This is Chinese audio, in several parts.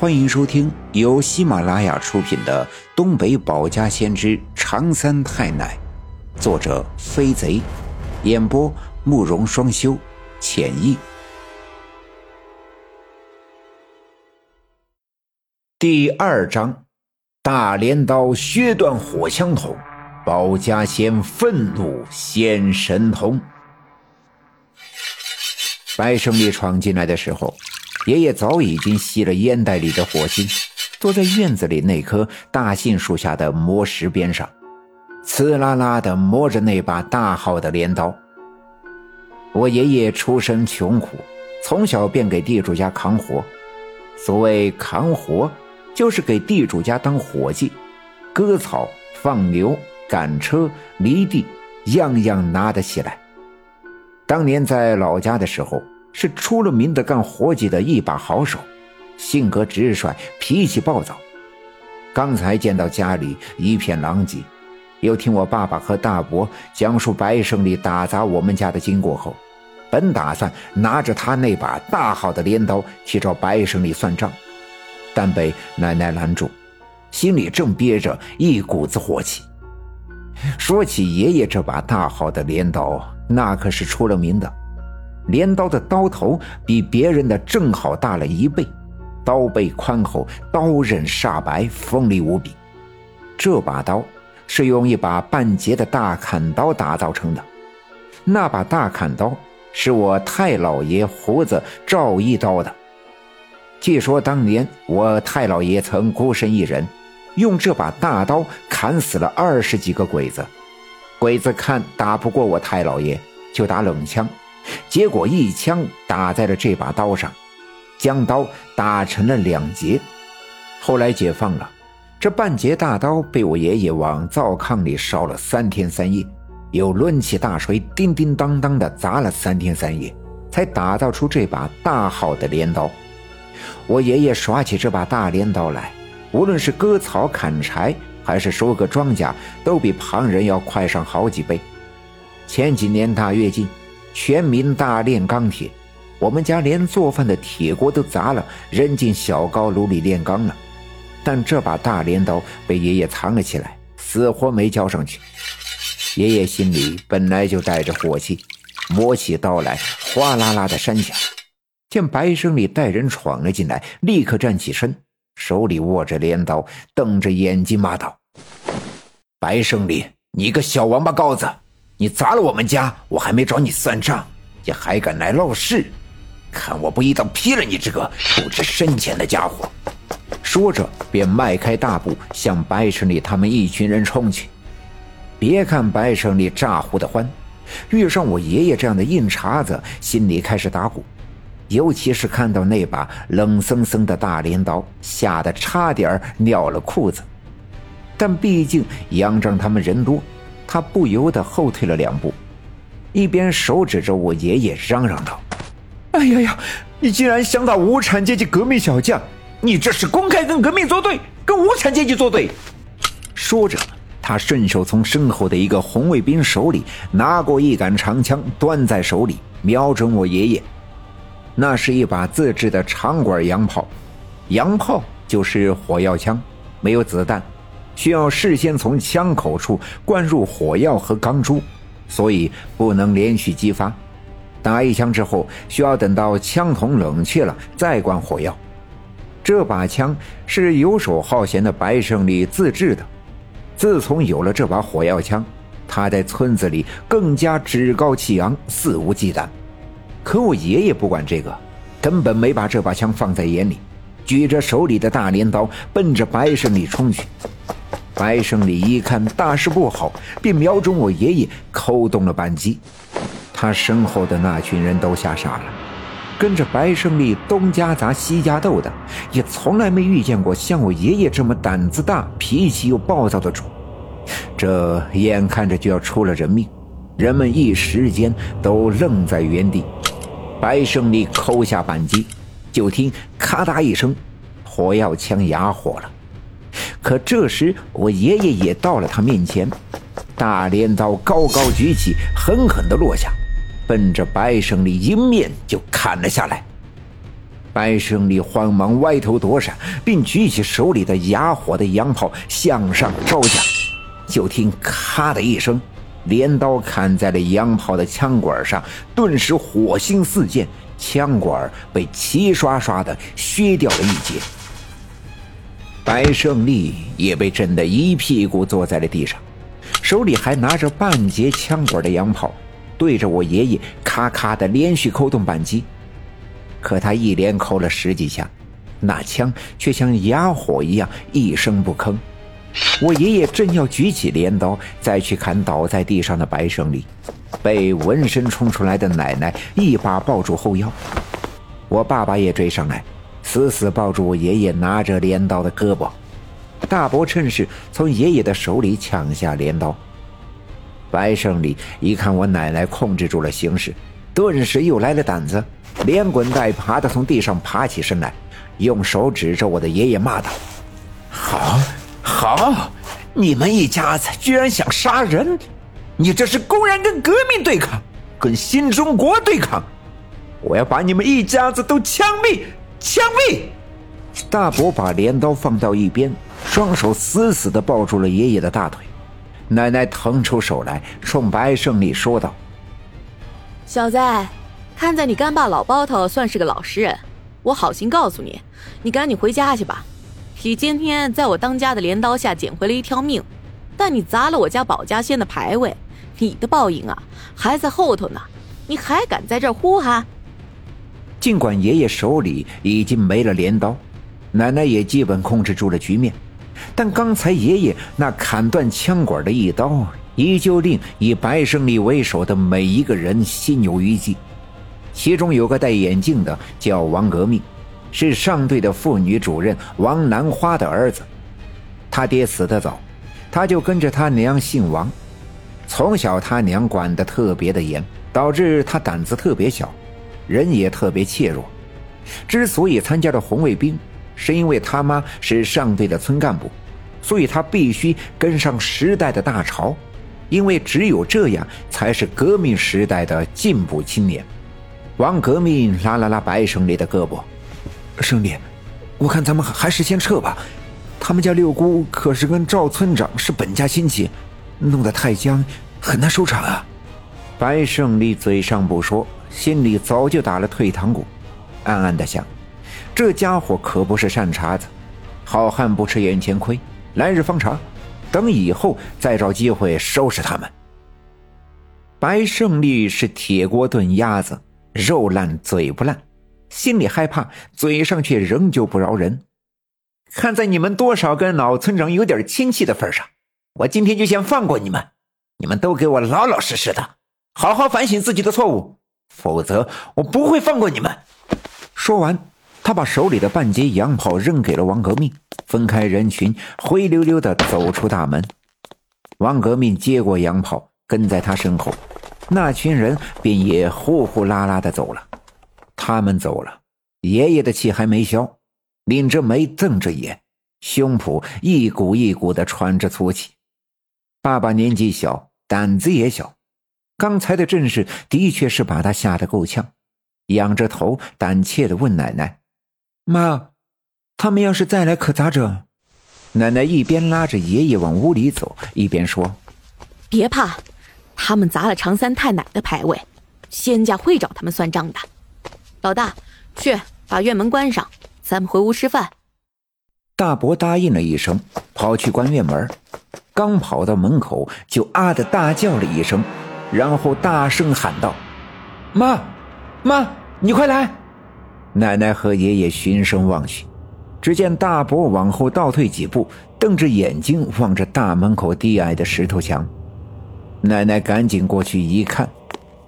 欢迎收听由喜马拉雅出品的《东北保家先知长三太奶》，作者飞贼，演播慕容双修，浅意。第二章：大镰刀削断火枪筒，保家仙愤怒显神通。白胜利闯进来的时候。爷爷早已经吸了烟袋里的火星，坐在院子里那棵大杏树下的磨石边上，呲啦啦地磨着那把大号的镰刀。我爷爷出身穷苦，从小便给地主家扛活。所谓扛活，就是给地主家当伙计，割草、放牛、赶车、犁地，样样拿得起来。当年在老家的时候。是出了名的干活计的一把好手，性格直率，脾气暴躁。刚才见到家里一片狼藉，又听我爸爸和大伯讲述白胜利打砸我们家的经过后，本打算拿着他那把大好的镰刀去找白胜利算账，但被奶奶拦住，心里正憋着一股子火气。说起爷爷这把大好的镰刀，那可是出了名的。镰刀的刀头比别人的正好大了一倍，刀背宽厚，刀刃煞白，锋利无比。这把刀是用一把半截的大砍刀打造成的。那把大砍刀是我太老爷胡子赵一刀的。据说当年我太老爷曾孤身一人，用这把大刀砍死了二十几个鬼子。鬼子看打不过我太老爷，就打冷枪。结果一枪打在了这把刀上，将刀打成了两截。后来解放了，这半截大刀被我爷爷往灶炕里烧了三天三夜，又抡起大锤叮叮当当的砸了三天三夜，才打造出这把大好的镰刀。我爷爷耍起这把大镰刀来，无论是割草砍柴，还是收割庄稼，都比旁人要快上好几倍。前几年大跃进。全民大炼钢铁，我们家连做饭的铁锅都砸了，扔进小高炉里炼钢了。但这把大镰刀被爷爷藏了起来，死活没交上去。爷爷心里本来就带着火气，摸起刀来哗啦啦的山响。见白胜利带人闯了进来，立刻站起身，手里握着镰刀，瞪着眼睛骂道：“白胜利，你个小王八羔子！”你砸了我们家，我还没找你算账，你还敢来闹事？看我不一刀劈了你这个不知深浅的家伙！说着，便迈开大步向白胜利他们一群人冲去。别看白胜利咋呼的欢，遇上我爷爷这样的硬茬子，心里开始打鼓。尤其是看到那把冷森森的大镰刀，吓得差点尿了裤子。但毕竟杨正他们人多。他不由得后退了两步，一边手指着我爷爷嚷嚷道：“哎呀呀，你竟然想打无产阶级革命小将，你这是公开跟革命作对，跟无产阶级作对！”说着，他顺手从身后的一个红卫兵手里拿过一杆长枪，端在手里，瞄准我爷爷。那是一把自制的长管洋炮，洋炮就是火药枪，没有子弹。需要事先从枪口处灌入火药和钢珠，所以不能连续激发。打一枪之后，需要等到枪筒冷却了再灌火药。这把枪是游手好闲的白胜利自制的。自从有了这把火药枪，他在村子里更加趾高气昂、肆无忌惮。可我爷爷不管这个，根本没把这把枪放在眼里，举着手里的大镰刀奔着白胜利冲去。白胜利一看大事不好，便瞄准我爷爷扣动了扳机。他身后的那群人都吓傻了，跟着白胜利东家砸西家斗的，也从来没遇见过像我爷爷这么胆子大、脾气又暴躁的主。这眼看着就要出了人命，人们一时间都愣在原地。白胜利扣下扳机，就听咔嗒一声，火药枪哑火了。可这时，我爷爷也到了他面前，大镰刀高高举起，狠狠地落下，奔着白胜利迎面就砍了下来。白胜利慌忙歪头躲闪，并举起手里的哑火的洋炮向上招架。就听“咔”的一声，镰刀砍在了洋炮的枪管上，顿时火星四溅，枪管被齐刷刷的削掉了一截。白胜利也被震得一屁股坐在了地上，手里还拿着半截枪管的洋炮，对着我爷爷咔咔的连续扣动扳机。可他一连扣了十几下，那枪却像哑火一样一声不吭。我爷爷正要举起镰刀再去砍倒在地上的白胜利，被闻声冲出来的奶奶一把抱住后腰。我爸爸也追上来，死死抱住我爷爷拿着镰刀的胳膊。大伯趁势从爷爷的手里抢下镰刀。白胜利一看我奶奶控制住了形势，顿时又来了胆子。连滚带爬的从地上爬起身来，用手指着我的爷爷骂道：“好，好，你们一家子居然想杀人！你这是公然跟革命对抗，跟新中国对抗！我要把你们一家子都枪毙！枪毙！”大伯把镰刀放到一边，双手死死地抱住了爷爷的大腿。奶奶腾出手来，冲白胜利说道：“小子。”看在你干爸老包头算是个老实人，我好心告诉你，你赶紧回家去吧。你今天在我当家的镰刀下捡回了一条命，但你砸了我家保家仙的牌位，你的报应啊还在后头呢。你还敢在这儿呼喊？尽管爷爷手里已经没了镰刀，奶奶也基本控制住了局面，但刚才爷爷那砍断枪管的一刀，依旧令以白胜利为首的每一个人心有余悸。其中有个戴眼镜的，叫王革命，是上队的妇女主任王兰花的儿子。他爹死得早，他就跟着他娘姓王。从小他娘管得特别的严，导致他胆子特别小，人也特别怯弱。之所以参加了红卫兵，是因为他妈是上队的村干部，所以他必须跟上时代的大潮，因为只有这样才是革命时代的进步青年。王革命拉了拉白胜利的胳膊：“胜利，我看咱们还是先撤吧。他们家六姑可是跟赵村长是本家亲戚，弄得太僵，很难收场啊。”白胜利嘴上不说，心里早就打了退堂鼓，暗暗的想：这家伙可不是善茬子，好汉不吃眼前亏，来日方长，等以后再找机会收拾他们。白胜利是铁锅炖鸭子。肉烂嘴不烂，心里害怕，嘴上却仍旧不饶人。看在你们多少跟老村长有点亲戚的份上，我今天就先放过你们。你们都给我老老实实的，好好反省自己的错误，否则我不会放过你们。说完，他把手里的半截洋炮扔给了王革命，分开人群，灰溜溜的走出大门。王革命接过洋炮，跟在他身后。那群人便也呼呼啦啦的走了。他们走了，爷爷的气还没消，拧着眉，瞪着眼，胸脯一股一股的喘着粗气。爸爸年纪小，胆子也小，刚才的阵势的确是把他吓得够呛，仰着头，胆怯的问奶奶：“妈，他们要是再来，可咋整？”奶奶一边拉着爷爷往屋里走，一边说：“别怕。”他们砸了常三太奶的牌位，仙家会找他们算账的。老大，去把院门关上，咱们回屋吃饭。大伯答应了一声，跑去关院门。刚跑到门口，就啊的大叫了一声，然后大声喊道：“妈，妈，你快来！”奶奶和爷爷循声望去，只见大伯往后倒退几步，瞪着眼睛望着大门口低矮的石头墙。奶奶赶紧过去一看，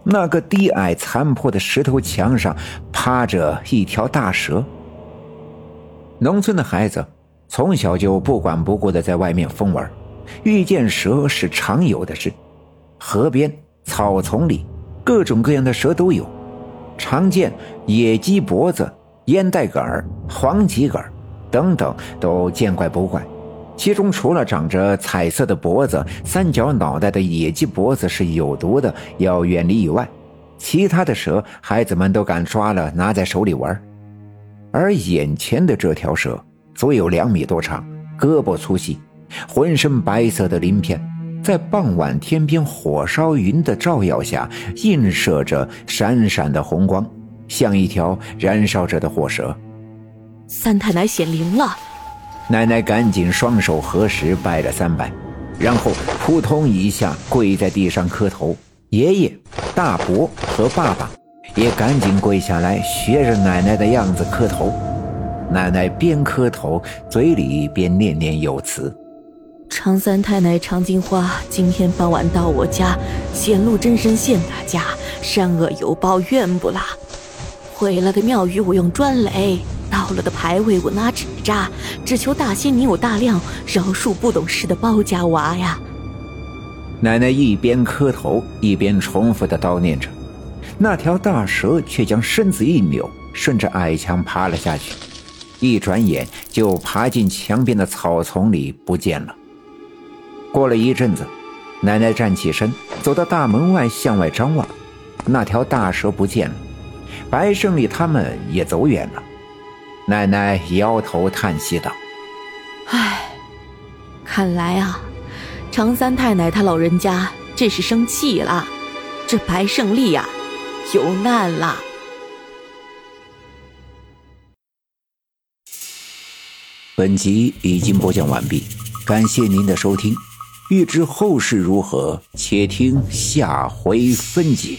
那个低矮残破的石头墙上趴着一条大蛇。农村的孩子从小就不管不顾的在外面疯玩，遇见蛇是常有的事。河边、草丛里，各种各样的蛇都有，常见野鸡脖子、烟袋杆、黄棘杆等等都见怪不怪。其中除了长着彩色的脖子、三角脑袋的野鸡脖子是有毒的，要远离以外，其他的蛇孩子们都敢抓了拿在手里玩。而眼前的这条蛇足有两米多长，胳膊粗细，浑身白色的鳞片，在傍晚天边火烧云的照耀下，映射着闪闪的红光，像一条燃烧着的火蛇。三太奶显灵了！奶奶赶紧双手合十拜了三拜，然后扑通一下跪在地上磕头。爷爷、大伯和爸爸也赶紧跪下来，学着奶奶的样子磕头。奶奶边磕头，嘴里边念念有词：“常三太奶常金花今天傍晚到我家显露真身现大家，善恶有报，怨不啦。毁了的庙宇我用砖垒，倒了的牌位我拿纸扎，只求大仙你有大量，饶恕不懂事的包家娃呀。”奶奶一边磕头，一边重复的叨念着。那条大蛇却将身子一扭，顺着矮墙爬了下去，一转眼就爬进墙边的草丛里不见了。过了一阵子，奶奶站起身，走到大门外向外张望，那条大蛇不见了，白胜利他们也走远了。奶奶摇头叹息道：“唉，看来啊。”常三太奶他老人家这是生气了，这白胜利呀，有难了。本集已经播讲完毕，感谢您的收听。欲知后事如何，且听下回分解。